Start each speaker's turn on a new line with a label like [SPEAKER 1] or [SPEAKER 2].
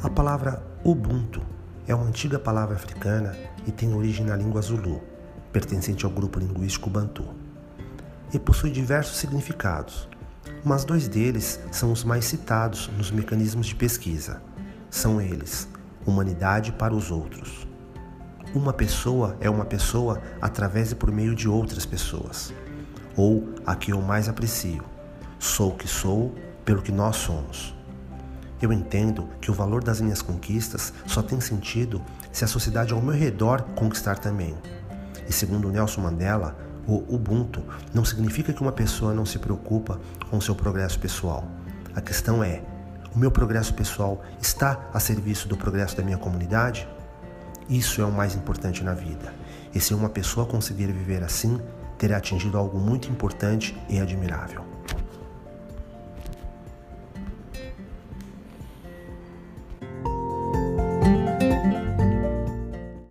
[SPEAKER 1] A palavra Ubuntu é uma antiga palavra africana e tem origem na língua Zulu, pertencente ao grupo linguístico Bantu. E possui diversos significados, mas dois deles são os mais citados nos mecanismos de pesquisa. São eles: humanidade para os outros. Uma pessoa é uma pessoa através e por meio de outras pessoas. Ou a que eu mais aprecio: sou o que sou pelo que nós somos. Eu entendo que o valor das minhas conquistas só tem sentido se a sociedade ao meu redor conquistar também. E segundo Nelson Mandela, o Ubuntu não significa que uma pessoa não se preocupa com seu progresso pessoal. A questão é: o meu progresso pessoal está a serviço do progresso da minha comunidade? Isso é o mais importante na vida. E se uma pessoa conseguir viver assim, terá atingido algo muito importante e admirável.